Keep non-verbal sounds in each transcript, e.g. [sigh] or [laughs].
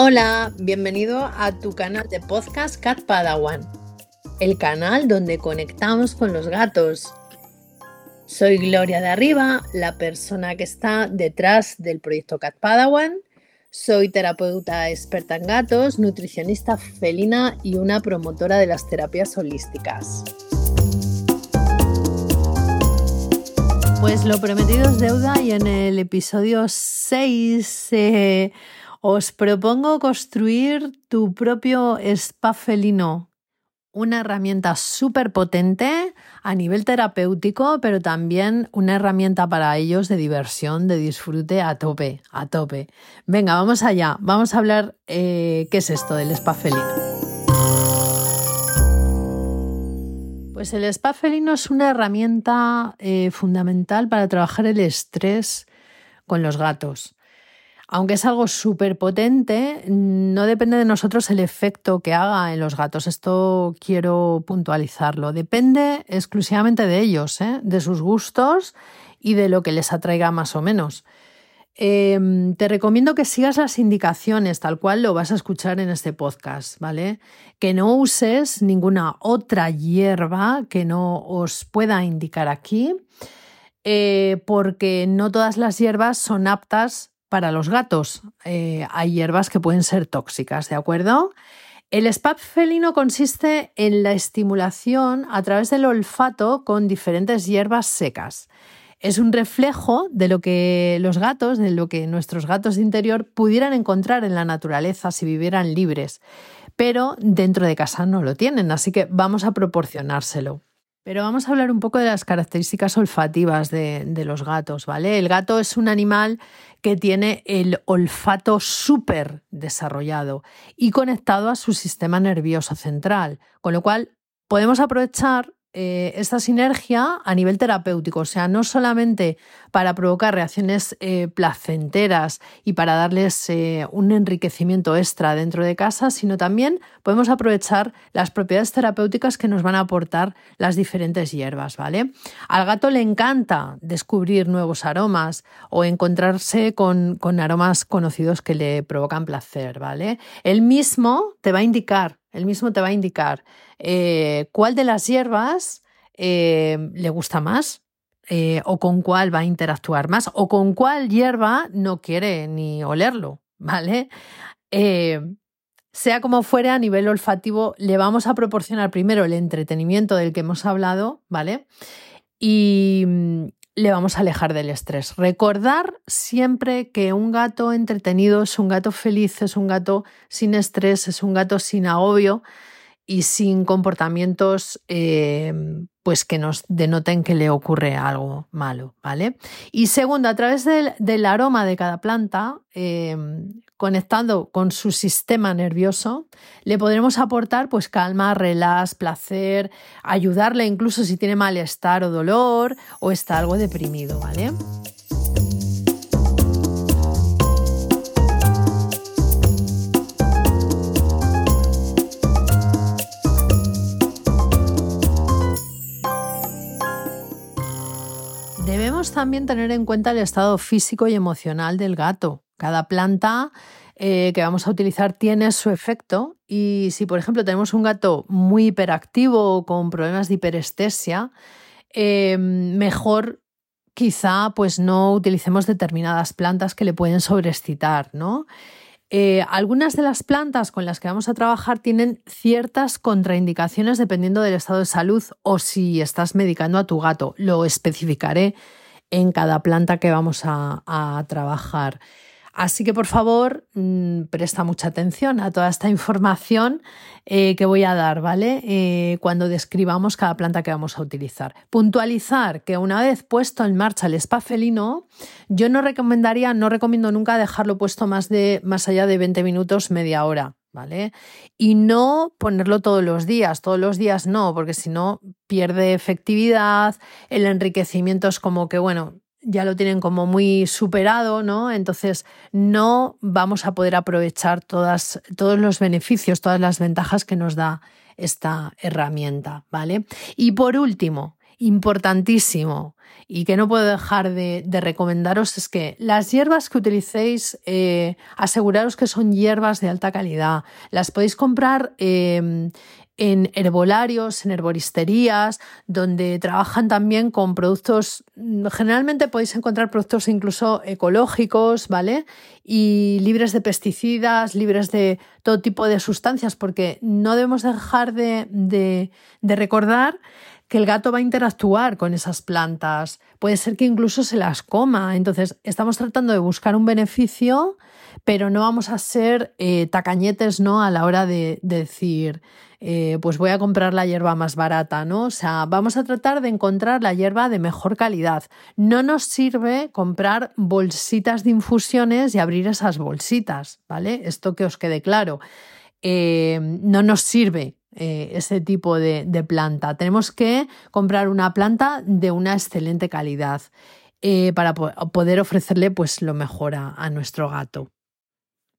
Hola, bienvenido a tu canal de podcast Cat Padawan, el canal donde conectamos con los gatos. Soy Gloria de Arriba, la persona que está detrás del proyecto Cat Padawan. Soy terapeuta experta en gatos, nutricionista felina y una promotora de las terapias holísticas. Pues lo prometido es deuda y en el episodio 6 eh, os propongo construir tu propio spa felino, una herramienta súper potente a nivel terapéutico, pero también una herramienta para ellos de diversión, de disfrute a tope, a tope. Venga, vamos allá, vamos a hablar eh, qué es esto del spa felino. Pues el spa felino es una herramienta eh, fundamental para trabajar el estrés con los gatos aunque es algo súper potente, no depende de nosotros el efecto que haga en los gatos. Esto quiero puntualizarlo. Depende exclusivamente de ellos, ¿eh? de sus gustos y de lo que les atraiga más o menos. Em, te recomiendo que sigas las indicaciones tal cual lo vas a escuchar en este podcast, ¿vale? Que no uses ninguna otra hierba que no os pueda indicar aquí, eh, porque no todas las hierbas son aptas para los gatos. Eh, hay hierbas que pueden ser tóxicas, ¿de acuerdo? El spa felino consiste en la estimulación a través del olfato con diferentes hierbas secas. Es un reflejo de lo que los gatos, de lo que nuestros gatos de interior pudieran encontrar en la naturaleza si vivieran libres, pero dentro de casa no lo tienen, así que vamos a proporcionárselo. Pero vamos a hablar un poco de las características olfativas de, los gatos, ¿vale? El gato es un animal que tiene el olfato súper desarrollado y conectado a su sistema nervioso central, con lo cual podemos aprovechar eh, esta sinergia a nivel terapéutico, o sea, no solamente para provocar reacciones eh, placenteras y para darles eh, un enriquecimiento extra dentro de casa, sino también podemos aprovechar las propiedades terapéuticas que nos van a aportar las diferentes hierbas, ¿vale? Al gato le encanta descubrir nuevos aromas o encontrarse con, con aromas conocidos que le provocan placer, ¿vale? Él mismo te va a indicar él mismo te va a indicar eh, cuál de las hierbas eh, le gusta más eh, o con cuál va a interactuar más o con cuál hierba no quiere ni olerlo, [laughs] ¿vale? sea como fuere, a nivel olfativo, le vamos a proporcionar primero el entretenimiento del que hemos hablado, ¿vale? Y, le vamos a alejar del estrés. Recordar siempre que un gato entretenido es un gato feliz, es un gato sin estrés, es un gato sin agobio y sin comportamientos eh, pues que nos denoten que le ocurre algo malo, ¿vale? Y segundo, a través del, aroma de cada planta, eh, conectando con su sistema nervioso, le podremos aportar pues calma, relax, placer, ayudarle incluso si tiene malestar o dolor o está algo deprimido, ¿vale? Debemos también tener en cuenta el estado físico y emocional del gato. Cada planta eh, que vamos a utilizar tiene su efecto y si, por ejemplo, tenemos un gato muy hiperactivo o con problemas de hiperestesia, em, mejor quizá pues no utilicemos determinadas plantas que le pueden sobreexcitar, ¿no? Eh, algunas de las plantas con las que vamos a trabajar tienen ciertas contraindicaciones dependiendo del estado de salud o si estás medicando a tu gato. Lo especificaré en cada planta que vamos a trabajar. Así que por favor, mm, presta mucha atención a toda esta información eh, que voy a dar, ¿vale? Eh, cuando describamos cada planta que vamos a utilizar. Puntualizar que una vez puesto en marcha el spa felino, yo no recomendaría, no recomiendo nunca dejarlo puesto más, de, más allá de 20 minutos, media hora. ¿Vale? Y no ponerlo todos los días, todos los días no, porque si no pierde efectividad, el enriquecimiento es como que, bueno, ya lo tienen como muy superado, ¿no? Entonces no vamos a poder aprovechar todos los beneficios, todas las ventajas que nos da esta herramienta, ¿vale? Y por último, importantísimo y que no puedo dejar de, recomendaros es que las hierbas que utilicéis, eh, aseguraros que son hierbas de alta calidad. Las podéis comprar em, en herbolarios, en herboristerías, donde trabajan también con productos, generalmente podéis encontrar productos incluso ecológicos, ¿vale? Y libres de pesticidas, libres de todo tipo de sustancias, porque no debemos dejar de, de recordar que el gato va a interactuar con esas plantas, puede ser que incluso se las coma. Entonces, estamos tratando de buscar un beneficio, pero no vamos a ser eh, tacañetes ¿no? a la hora de, decir, eh, pues voy a comprar la hierba más barata, ¿no? O sea, vamos a tratar de encontrar la hierba de mejor calidad. No nos sirve comprar bolsitas de infusiones y abrir esas bolsitas, ¿vale? Esto que os quede claro. Eh, no nos sirve eh, ese tipo de, planta. Tenemos que comprar una planta de una excelente calidad eh, para poder ofrecerle pues, lo mejor a, nuestro gato.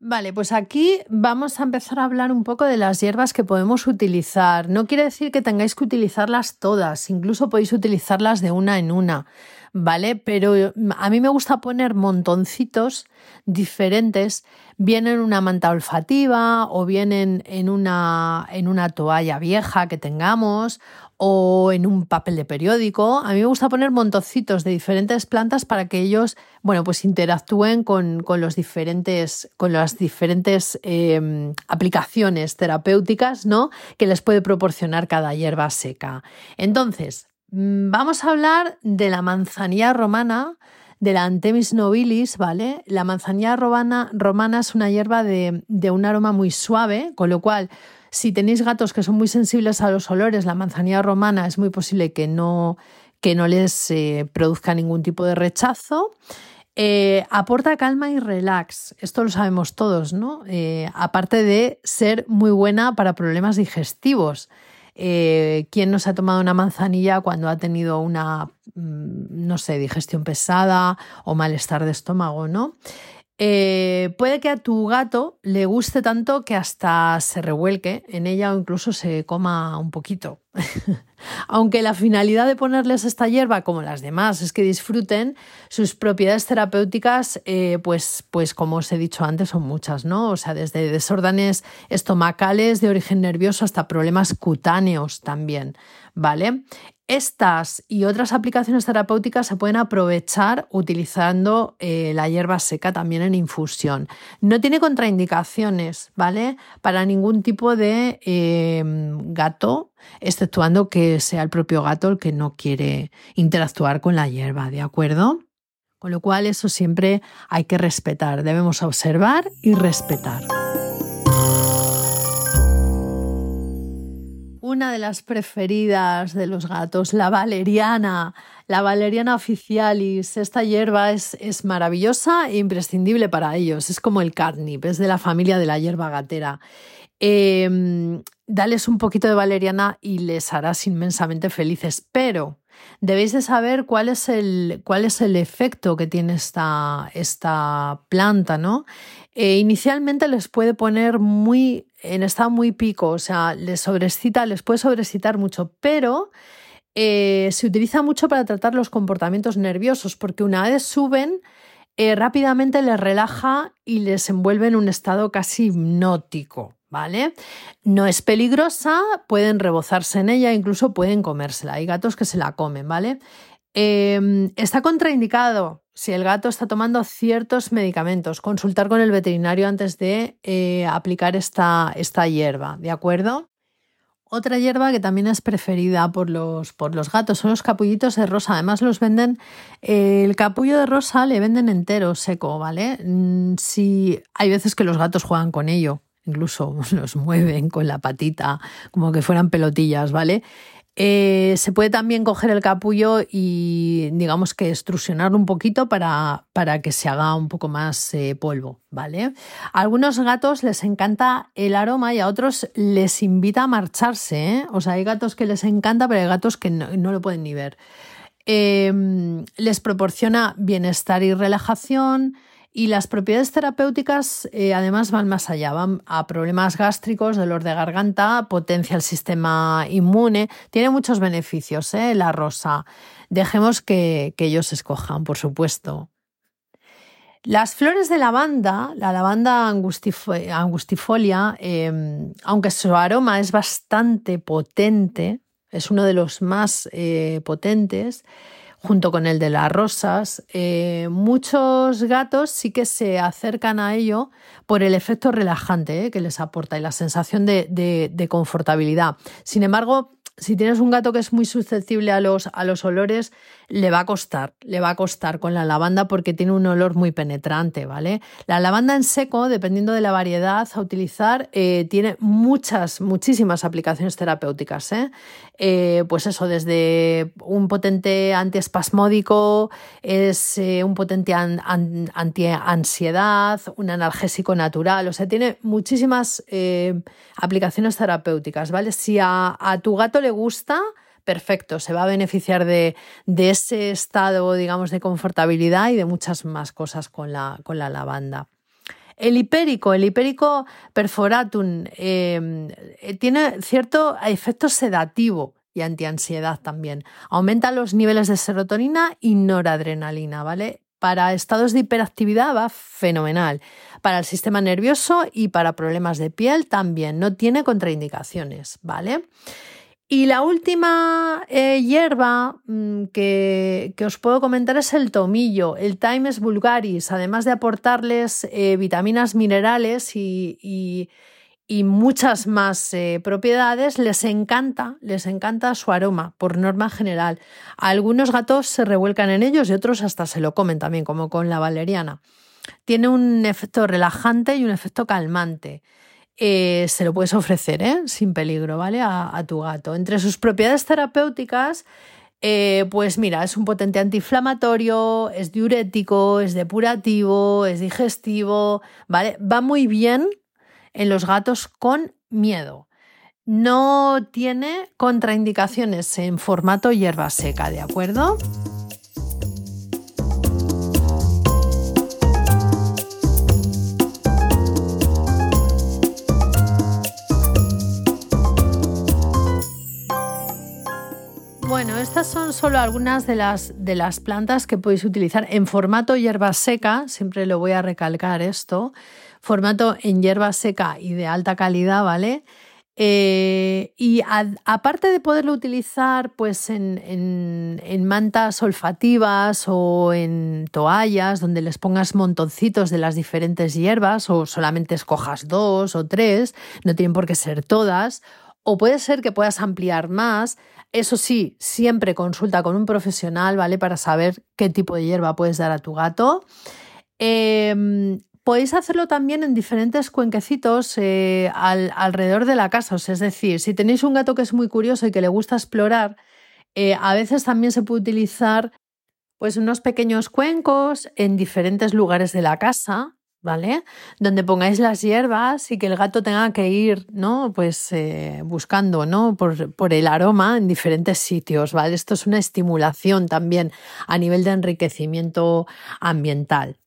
Vale, pues aquí vamos a empezar a hablar un poco de las hierbas que podemos utilizar. No quiere decir que tengáis que utilizarlas todas, incluso podéis utilizarlas de una en una, ¿vale? Pero a mí me gusta poner montoncitos diferentes bien en una manta olfativa o bien en, una, en una toalla vieja que tengamos o en un papel de periódico. A mí me gusta poner montoncitos de diferentes plantas para que ellos, bueno, pues interactúen con, los diferentes, con las diferentes em, aplicaciones terapéuticas, ¿no? Que les puede proporcionar cada hierba seca. Entonces, mm, vamos a hablar de la manzanilla romana, de la Antemis nobilis, ¿vale? La manzanilla romana, romana es una hierba de, un aroma muy suave, con lo cual, si tenéis gatos que son muy sensibles a los olores, la manzanilla romana es muy posible que no, que no les eh, produzca ningún tipo de rechazo. Eh, aporta calma y relax, esto lo sabemos todos, ¿no? Eh, aparte de ser muy buena para problemas digestivos. Eh, quién no se ha tomado una manzanilla cuando ha tenido una, mm, no sé, digestión pesada o malestar de estómago, ¿no? Eh, puede que a tu gato le guste tanto que hasta se revuelque en ella o incluso se coma un poquito. [laughs] Aunque la finalidad de ponerles esta hierba, como las demás, es que disfruten, sus propiedades terapéuticas, eh, pues, pues como os he dicho antes, son muchas, ¿no? O sea, desde desórdenes estomacales de origen nervioso hasta problemas cutáneos también, ¿vale? Estas y otras aplicaciones terapéuticas se pueden aprovechar utilizando eh, la hierba seca también en infusión. No tiene contraindicaciones, ¿vale? Para ningún tipo de em, gato, exceptuando que sea el propio gato el que no quiere interactuar con la hierba, ¿de acuerdo? Con lo cual eso siempre hay que respetar, debemos observar y respetar. Una de las preferidas de los gatos, la valeriana, la valeriana officialis. Esta hierba es, es maravillosa e imprescindible para ellos. Es como el catnip, es de la familia de la hierba gatera. Em, dales un poquito de valeriana y les harás inmensamente felices, pero debéis de saber cuál es el, cuál es el efecto que tiene esta, esta planta, ¿no? Eh, inicialmente les puede poner muy en estado muy pico, o sea, les sobrecita, les puede sobreexcitar mucho, pero eh, se utiliza mucho para tratar los comportamientos nerviosos, porque una vez suben, eh, rápidamente les relaja y les envuelve en un estado casi hipnótico. ¿Vale? No es peligrosa, pueden rebozarse en ella, incluso pueden comérsela. Hay gatos que se la comen, ¿vale? Em, está contraindicado si el gato está tomando ciertos medicamentos. Consultar con el veterinario antes de eh, aplicar esta, esta hierba, ¿de acuerdo? Otra hierba que también es preferida por los, por los gatos son los capullitos de rosa. Además los venden, el capullo de rosa le venden entero, seco, ¿vale? Mm, si hay veces que los gatos juegan con ello, incluso [laughs] los mueven con la patita como que fueran pelotillas, ¿vale? Eh, se puede también coger el capullo y digamos que extrusionarlo un poquito para, para que se haga un poco más eh, polvo, ¿vale? A algunos gatos les encanta el aroma y a otros les invita a marcharse, ¿eh? O sea, hay gatos que les encanta, pero hay gatos que no, lo pueden ni ver. Em, les proporciona bienestar y relajación, Y las propiedades terapéuticas eh, además van más allá, van a problemas gástricos, dolor de garganta, potencia el sistema inmune, tiene muchos beneficios ¿eh? la rosa. Dejemos que, ellos escojan, por supuesto. Las flores de lavanda, la lavanda angustifolia, em, aunque su aroma es bastante potente, es uno de los más eh, potentes, junto con el de las rosas. Eh, muchos gatos sí que se acercan a ello por el efecto relajante eh, que les aporta y la sensación de confortabilidad. Sin embargo, si tienes un gato que es muy susceptible a los, a los olores, le va a costar, le va a costar con la lavanda porque tiene un olor muy penetrante, ¿vale? La lavanda en seco, dependiendo de la variedad a utilizar, eh, tiene muchas, muchísimas aplicaciones terapéuticas, ¿eh? Eh, pues eso, desde un potente antiespasmódico, es un potente anti-ansiedad, un analgésico natural, o sea, tiene muchísimas aplicaciones terapéuticas, ¿vale? Si a tu gato le gusta, perfecto, se va a beneficiar de, ese estado, digamos, de confortabilidad y de muchas más cosas con la, con la lavanda. El hipérico, el hipérico perforatum, em, tiene cierto efecto sedativo y antiansiedad también. Aumenta los niveles de serotonina y noradrenalina, ¿vale? Para estados de hiperactividad va fenomenal. Para el sistema nervioso y para problemas de piel también. No tiene contraindicaciones, ¿vale? Y la última eh, hierba mm, que, os puedo comentar es el tomillo, el Times vulgaris, además de aportarles eh, vitaminas minerales y, muchas más eh, propiedades, les encanta, les encanta su aroma, por norma general. Algunos gatos se revuelcan en ellos y otros hasta se lo comen también, como con la valeriana. Tiene un efecto relajante y un efecto calmante. Eh, se lo puedes ofrecer ¿eh? sin peligro, ¿vale? A, tu gato. Entre sus propiedades terapéuticas, eh, pues mira, es un potente antiinflamatorio, es diurético, es depurativo, es digestivo, ¿vale? Va muy bien en los gatos con miedo. No tiene contraindicaciones en formato hierba seca, ¿de acuerdo? Son solo algunas de las, de las plantas que podéis utilizar en formato hierba seca, siempre lo voy a recalcar esto, formato en hierba seca y de alta calidad, ¿vale? Eh, y aparte de poderlo utilizar pues en, en, mantas olfativas o en toallas donde les pongas montoncitos de las diferentes hierbas o solamente escojas dos o tres, no tienen por qué ser todas, o puede ser que puedas ampliar más eso sí, siempre consulta con un profesional, ¿vale? Para saber qué tipo de hierba puedes dar a tu gato. Em, podéis hacerlo también en diferentes cuenquecitos eh, alrededor de la casa. es decir, si tenéis un gato que es muy curioso y que le gusta explorar, eh, a veces también se puede utilizar pues unos pequeños cuencos en diferentes lugares de la casa ¿vale? Donde pongáis las hierbas y que el gato tenga que ir, ¿no? Pues eh, buscando, ¿no? Por, por, el aroma en diferentes sitios, ¿vale? Esto es una estimulación también a nivel de enriquecimiento ambiental.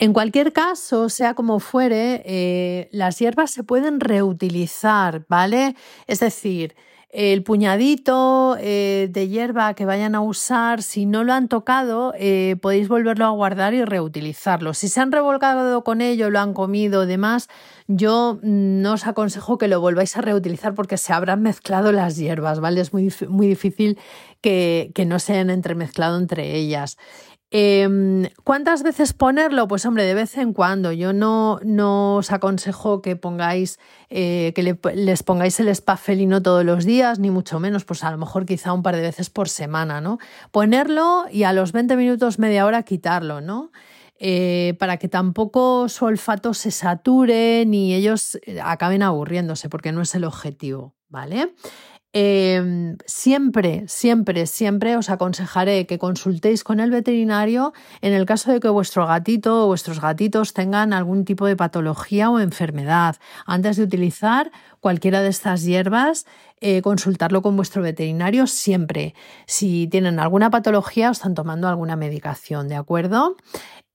En cualquier caso, sea como fuere, eh, las hierbas se pueden reutilizar, ¿vale? Es decir, el puñadito eh, de hierba que vayan a usar, si no lo han tocado, eh, podéis volverlo a guardar y reutilizarlo. Si se han revolcado con ello, lo han comido, demás, yo mm, no os aconsejo que lo volváis a reutilizar porque se habrán mezclado las hierbas, ¿vale? Es muy, muy difícil que, que no se hayan entremezclado entre ellas. Em, ¿Cuántas veces ponerlo? Pues hombre, de vez en cuando. Yo no, no os aconsejo que pongáis, eh, que les pongáis el spa felino todos los días, ni mucho menos, pues a lo mejor quizá un par de veces por semana, ¿no? Ponerlo y a los 20 minutos, media hora quitarlo, ¿no? Eh, para que tampoco su olfato se sature ni ellos eh, acaben aburriéndose, porque no es el objetivo, ¿vale? Em, siempre, siempre, siempre os aconsejaré que consultéis con el veterinario en el caso de que vuestro gatito o vuestros gatitos tengan algún tipo de patología o enfermedad. Antes de utilizar cualquiera de estas hierbas, eh, consultarlo con vuestro veterinario siempre. Si tienen alguna patología o están tomando alguna medicación, ¿de acuerdo?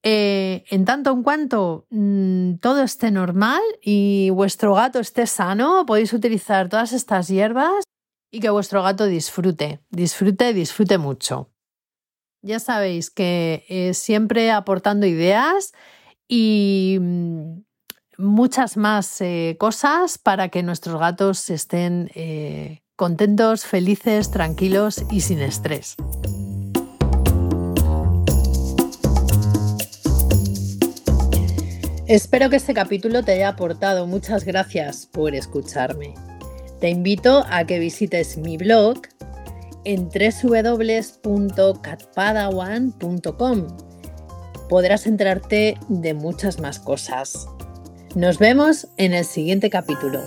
eh, en tanto en cuanto mm, todo esté normal y vuestro gato esté sano, podéis utilizar todas estas hierbas y que vuestro gato disfrute, disfrute, disfrute mucho. Ya sabéis que eh, siempre aportando ideas y mm, muchas más eh, cosas para que nuestros gatos estén contentos, felices, tranquilos y sin estrés. Espero que este capítulo te haya aportado. Muchas gracias por escucharme. Te invito a que visites mi blog en www.catpadawan.com. Podrás enterarte de muchas más cosas. Nos vemos en el siguiente capítulo.